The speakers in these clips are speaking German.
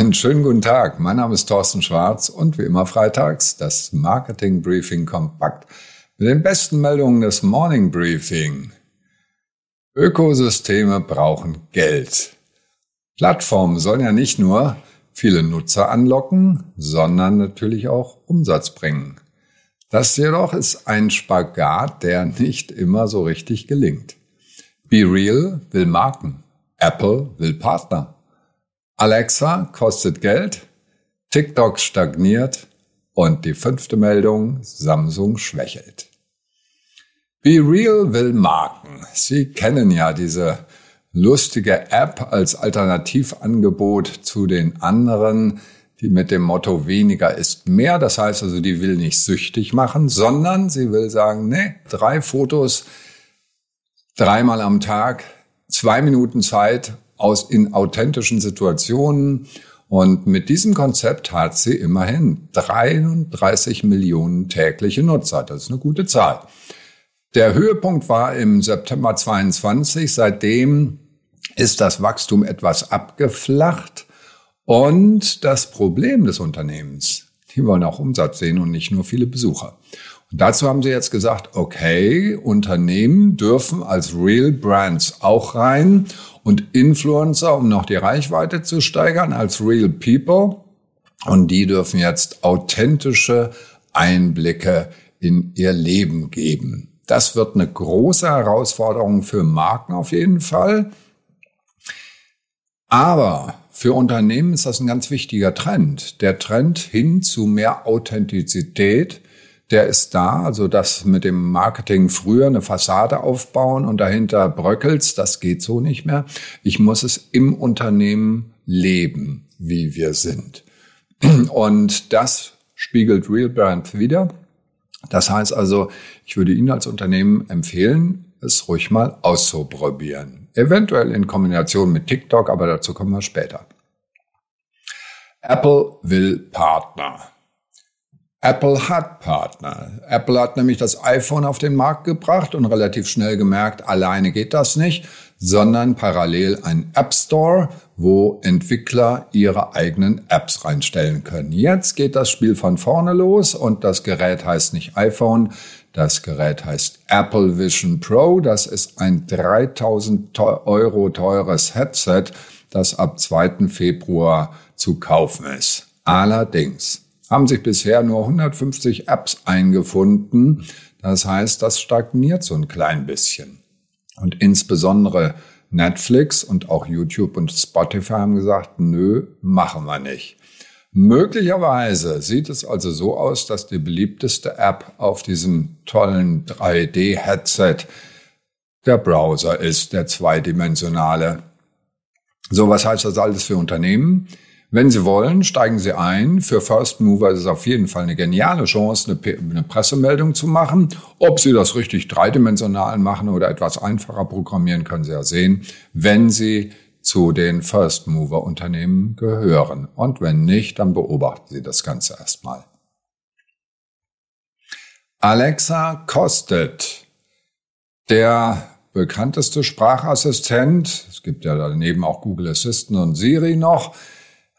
Einen schönen guten Tag. Mein Name ist Thorsten Schwarz und wie immer freitags das Marketing Briefing kompakt mit den besten Meldungen des Morning Briefing. Ökosysteme brauchen Geld. Plattformen sollen ja nicht nur viele Nutzer anlocken, sondern natürlich auch Umsatz bringen. Das jedoch ist ein Spagat, der nicht immer so richtig gelingt. Be Real will Marken. Apple will Partner. Alexa kostet Geld, TikTok stagniert und die fünfte Meldung, Samsung schwächelt. Be Real will Marken. Sie kennen ja diese lustige App als Alternativangebot zu den anderen, die mit dem Motto weniger ist mehr. Das heißt also, die will nicht süchtig machen, sondern sie will sagen, nee, drei Fotos, dreimal am Tag, zwei Minuten Zeit aus in authentischen Situationen. Und mit diesem Konzept hat sie immerhin 33 Millionen tägliche Nutzer. Das ist eine gute Zahl. Der Höhepunkt war im September 22. Seitdem ist das Wachstum etwas abgeflacht. Und das Problem des Unternehmens, die wollen auch Umsatz sehen und nicht nur viele Besucher. Und dazu haben sie jetzt gesagt, okay, Unternehmen dürfen als Real Brands auch rein und Influencer, um noch die Reichweite zu steigern, als Real People. Und die dürfen jetzt authentische Einblicke in ihr Leben geben. Das wird eine große Herausforderung für Marken auf jeden Fall. Aber für Unternehmen ist das ein ganz wichtiger Trend. Der Trend hin zu mehr Authentizität, der ist da. Also das mit dem Marketing früher eine Fassade aufbauen und dahinter bröckelt's, das geht so nicht mehr. Ich muss es im Unternehmen leben, wie wir sind. Und das spiegelt Real Brand wieder. Das heißt also, ich würde Ihnen als Unternehmen empfehlen, es ruhig mal auszuprobieren. Eventuell in Kombination mit TikTok, aber dazu kommen wir später. Apple will Partner. Apple hat Partner. Apple hat nämlich das iPhone auf den Markt gebracht und relativ schnell gemerkt, alleine geht das nicht, sondern parallel ein App Store, wo Entwickler ihre eigenen Apps reinstellen können. Jetzt geht das Spiel von vorne los und das Gerät heißt nicht iPhone, das Gerät heißt Apple Vision Pro. Das ist ein 3000 Euro teures Headset, das ab 2. Februar zu kaufen ist. Allerdings haben sich bisher nur 150 Apps eingefunden. Das heißt, das stagniert so ein klein bisschen. Und insbesondere Netflix und auch YouTube und Spotify haben gesagt, nö, machen wir nicht. Möglicherweise sieht es also so aus, dass die beliebteste App auf diesem tollen 3D-Headset der Browser ist, der zweidimensionale. So, was heißt das alles für Unternehmen? Wenn Sie wollen, steigen Sie ein. Für First Mover ist es auf jeden Fall eine geniale Chance, eine, Pressemeldung zu machen. Ob Sie das richtig dreidimensional machen oder etwas einfacher programmieren, können Sie ja sehen, wenn Sie zu den First Mover Unternehmen gehören. Und wenn nicht, dann beobachten Sie das Ganze erstmal. Alexa kostet. Der bekannteste Sprachassistent, es gibt ja daneben auch Google Assistant und Siri noch,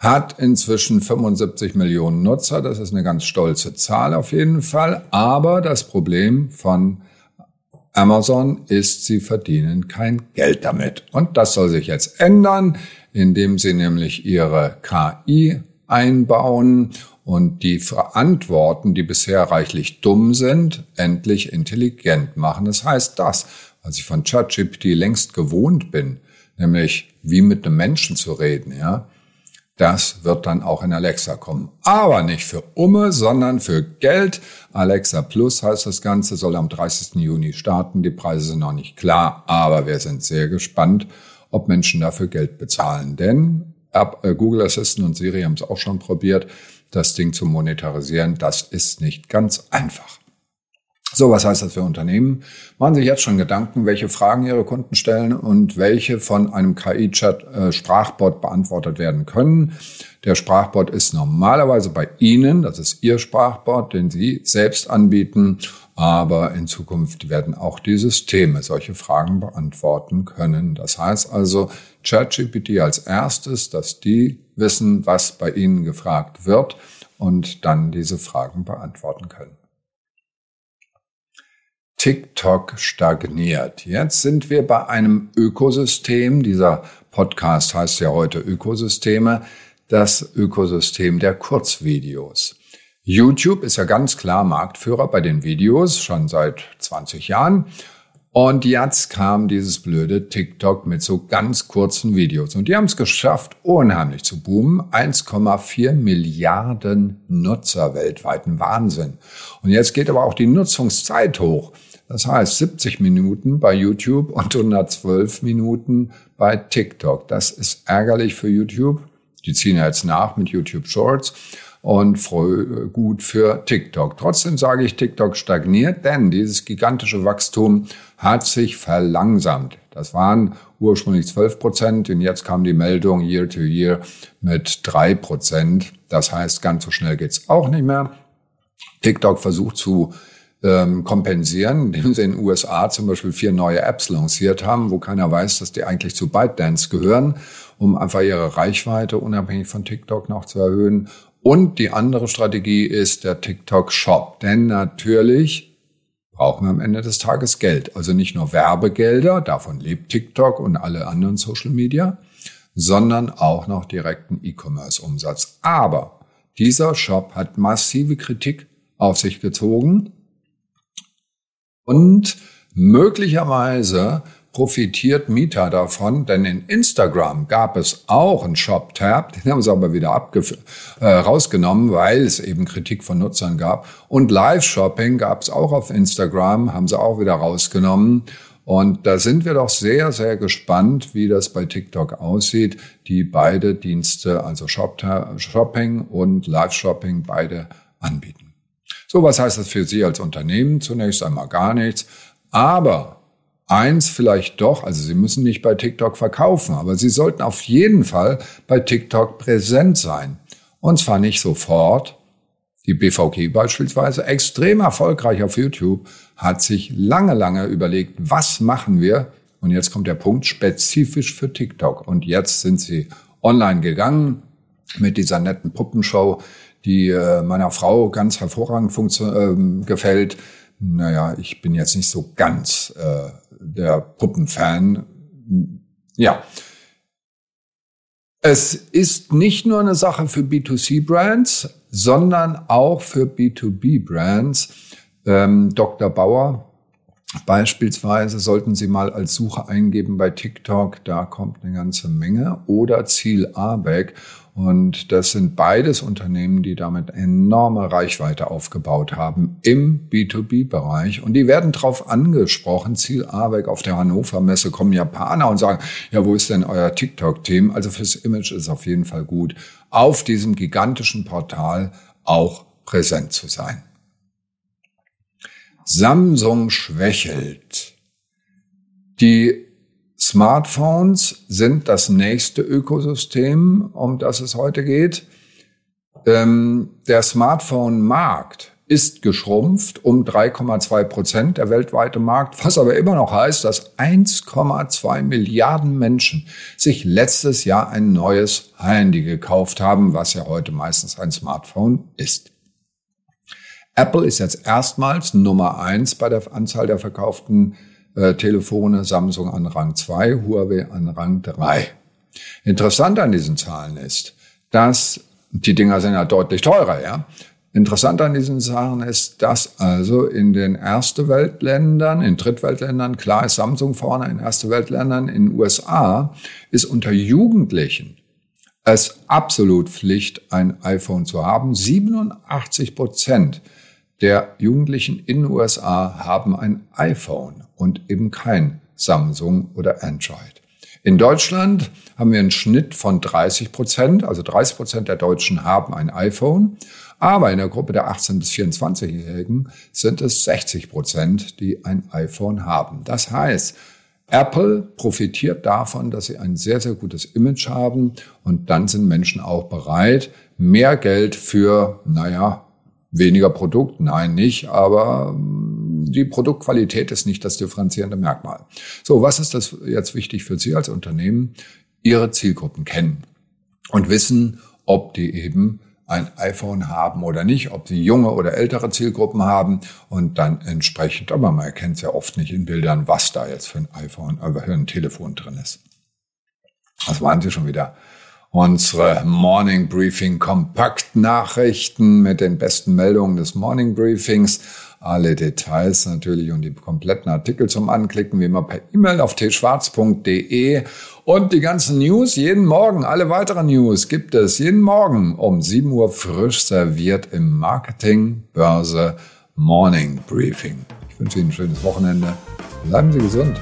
hat inzwischen 75 Millionen Nutzer. Das ist eine ganz stolze Zahl auf jeden Fall. Aber das Problem von Amazon ist, sie verdienen kein Geld damit. Und das soll sich jetzt ändern, indem sie nämlich ihre KI einbauen und die Verantworten, die bisher reichlich dumm sind, endlich intelligent machen. Das heißt das, was ich von ChatGPT längst gewohnt bin, nämlich wie mit einem Menschen zu reden, ja das wird dann auch in Alexa kommen. Aber nicht für Umme, sondern für Geld. Alexa Plus heißt das Ganze, soll am 30. Juni starten. Die Preise sind noch nicht klar, aber wir sind sehr gespannt, ob Menschen dafür Geld bezahlen. Denn äh, Google Assistant und Siri haben es auch schon probiert, das Ding zu monetarisieren. Das ist nicht ganz einfach. So, was heißt das für Unternehmen? Machen Sie sich jetzt schon Gedanken, welche Fragen Ihre Kunden stellen und welche von einem KI-Chat äh, beantwortet werden können. Der Sprachbot ist normalerweise bei Ihnen, das ist Ihr Sprachbot, den Sie selbst anbieten, aber in Zukunft werden auch die Systeme solche Fragen beantworten können. Das heißt also, ChatGPT als erstes, dass die wissen, was bei ihnen gefragt wird und dann diese Fragen beantworten können. TikTok stagniert. Jetzt sind wir bei einem Ökosystem. Dieser Podcast heißt ja heute Ökosysteme. Das Ökosystem der Kurzvideos. YouTube ist ja ganz klar Marktführer bei den Videos, schon seit 20 Jahren. Und jetzt kam dieses blöde TikTok mit so ganz kurzen Videos. Und die haben es geschafft, unheimlich zu boomen. 1,4 Milliarden Nutzer weltweit. Ein Wahnsinn. Und jetzt geht aber auch die Nutzungszeit hoch. Das heißt 70 Minuten bei YouTube und 112 Minuten bei TikTok. Das ist ärgerlich für YouTube. Die ziehen jetzt nach mit YouTube Shorts und gut für TikTok. Trotzdem sage ich, TikTok stagniert, denn dieses gigantische Wachstum hat sich verlangsamt. Das waren ursprünglich 12 Prozent und jetzt kam die Meldung Year to Year mit drei Prozent. Das heißt, ganz so schnell geht's auch nicht mehr. TikTok versucht zu ähm, kompensieren, indem sie in den USA zum Beispiel vier neue Apps lanciert haben, wo keiner weiß, dass die eigentlich zu ByteDance gehören, um einfach ihre Reichweite unabhängig von TikTok noch zu erhöhen und die andere Strategie ist der TikTok Shop. Denn natürlich brauchen wir am Ende des Tages Geld. Also nicht nur Werbegelder, davon lebt TikTok und alle anderen Social Media, sondern auch noch direkten E-Commerce-Umsatz. Aber dieser Shop hat massive Kritik auf sich gezogen und möglicherweise profitiert Meta davon, denn in Instagram gab es auch einen Shop-Tab, den haben sie aber wieder äh, rausgenommen, weil es eben Kritik von Nutzern gab. Und Live-Shopping gab es auch auf Instagram, haben sie auch wieder rausgenommen. Und da sind wir doch sehr, sehr gespannt, wie das bei TikTok aussieht, die beide Dienste, also Shop Shopping und Live-Shopping, beide anbieten. So, was heißt das für Sie als Unternehmen? Zunächst einmal gar nichts. Aber Eins vielleicht doch, also Sie müssen nicht bei TikTok verkaufen, aber Sie sollten auf jeden Fall bei TikTok präsent sein. Und zwar nicht sofort. Die BVG beispielsweise, extrem erfolgreich auf YouTube, hat sich lange, lange überlegt, was machen wir? Und jetzt kommt der Punkt spezifisch für TikTok. Und jetzt sind sie online gegangen mit dieser netten Puppenshow, die äh, meiner Frau ganz hervorragend äh, gefällt. Naja, ich bin jetzt nicht so ganz äh, der Puppenfan. Ja. Es ist nicht nur eine Sache für B2C-Brands, sondern auch für B2B-Brands. Ähm, Dr. Bauer Beispielsweise sollten Sie mal als Suche eingeben bei TikTok, da kommt eine ganze Menge. Oder Ziel ABEC. Und das sind beides Unternehmen, die damit enorme Reichweite aufgebaut haben im B2B-Bereich. Und die werden drauf angesprochen. Ziel ABEC auf der Hannover Messe kommen Japaner und sagen, ja, wo ist denn euer TikTok-Team? Also fürs Image ist auf jeden Fall gut, auf diesem gigantischen Portal auch präsent zu sein. Samsung schwächelt. Die Smartphones sind das nächste Ökosystem, um das es heute geht. Ähm, der Smartphone-Markt ist geschrumpft um 3,2 Prozent, der weltweite Markt, was aber immer noch heißt, dass 1,2 Milliarden Menschen sich letztes Jahr ein neues Handy gekauft haben, was ja heute meistens ein Smartphone ist. Apple ist jetzt erstmals Nummer eins bei der Anzahl der verkauften äh, Telefone, Samsung an Rang 2, Huawei an Rang 3. Interessant an diesen Zahlen ist, dass die Dinger sind ja deutlich teurer, ja. Interessant an diesen Zahlen ist, dass also in den erste Weltländern, in Drittweltländern, klar ist Samsung vorne, in erste Weltländern, in den USA ist unter Jugendlichen es absolut Pflicht, ein iPhone zu haben. 87 Prozent der Jugendlichen in den USA haben ein iPhone und eben kein Samsung oder Android. In Deutschland haben wir einen Schnitt von 30 Prozent, also 30 Prozent der Deutschen haben ein iPhone, aber in der Gruppe der 18 bis 24-Jährigen sind es 60 Prozent, die ein iPhone haben. Das heißt, Apple profitiert davon, dass sie ein sehr, sehr gutes Image haben und dann sind Menschen auch bereit, mehr Geld für, naja, Weniger Produkt? Nein, nicht, aber die Produktqualität ist nicht das differenzierende Merkmal. So, was ist das jetzt wichtig für Sie als Unternehmen? Ihre Zielgruppen kennen und wissen, ob die eben ein iPhone haben oder nicht, ob sie junge oder ältere Zielgruppen haben und dann entsprechend, aber man erkennt es ja oft nicht in Bildern, was da jetzt für ein iPhone, äh, für ein Telefon drin ist. Das waren sie schon wieder. Unsere Morning Briefing Kompakt Nachrichten mit den besten Meldungen des Morning Briefings. Alle Details natürlich und die kompletten Artikel zum Anklicken wie immer per E-Mail auf tschwarz.de und die ganzen News jeden Morgen, alle weiteren News gibt es jeden Morgen um 7 Uhr frisch serviert im Marketing Börse Morning Briefing. Ich wünsche Ihnen ein schönes Wochenende. Bleiben Sie gesund.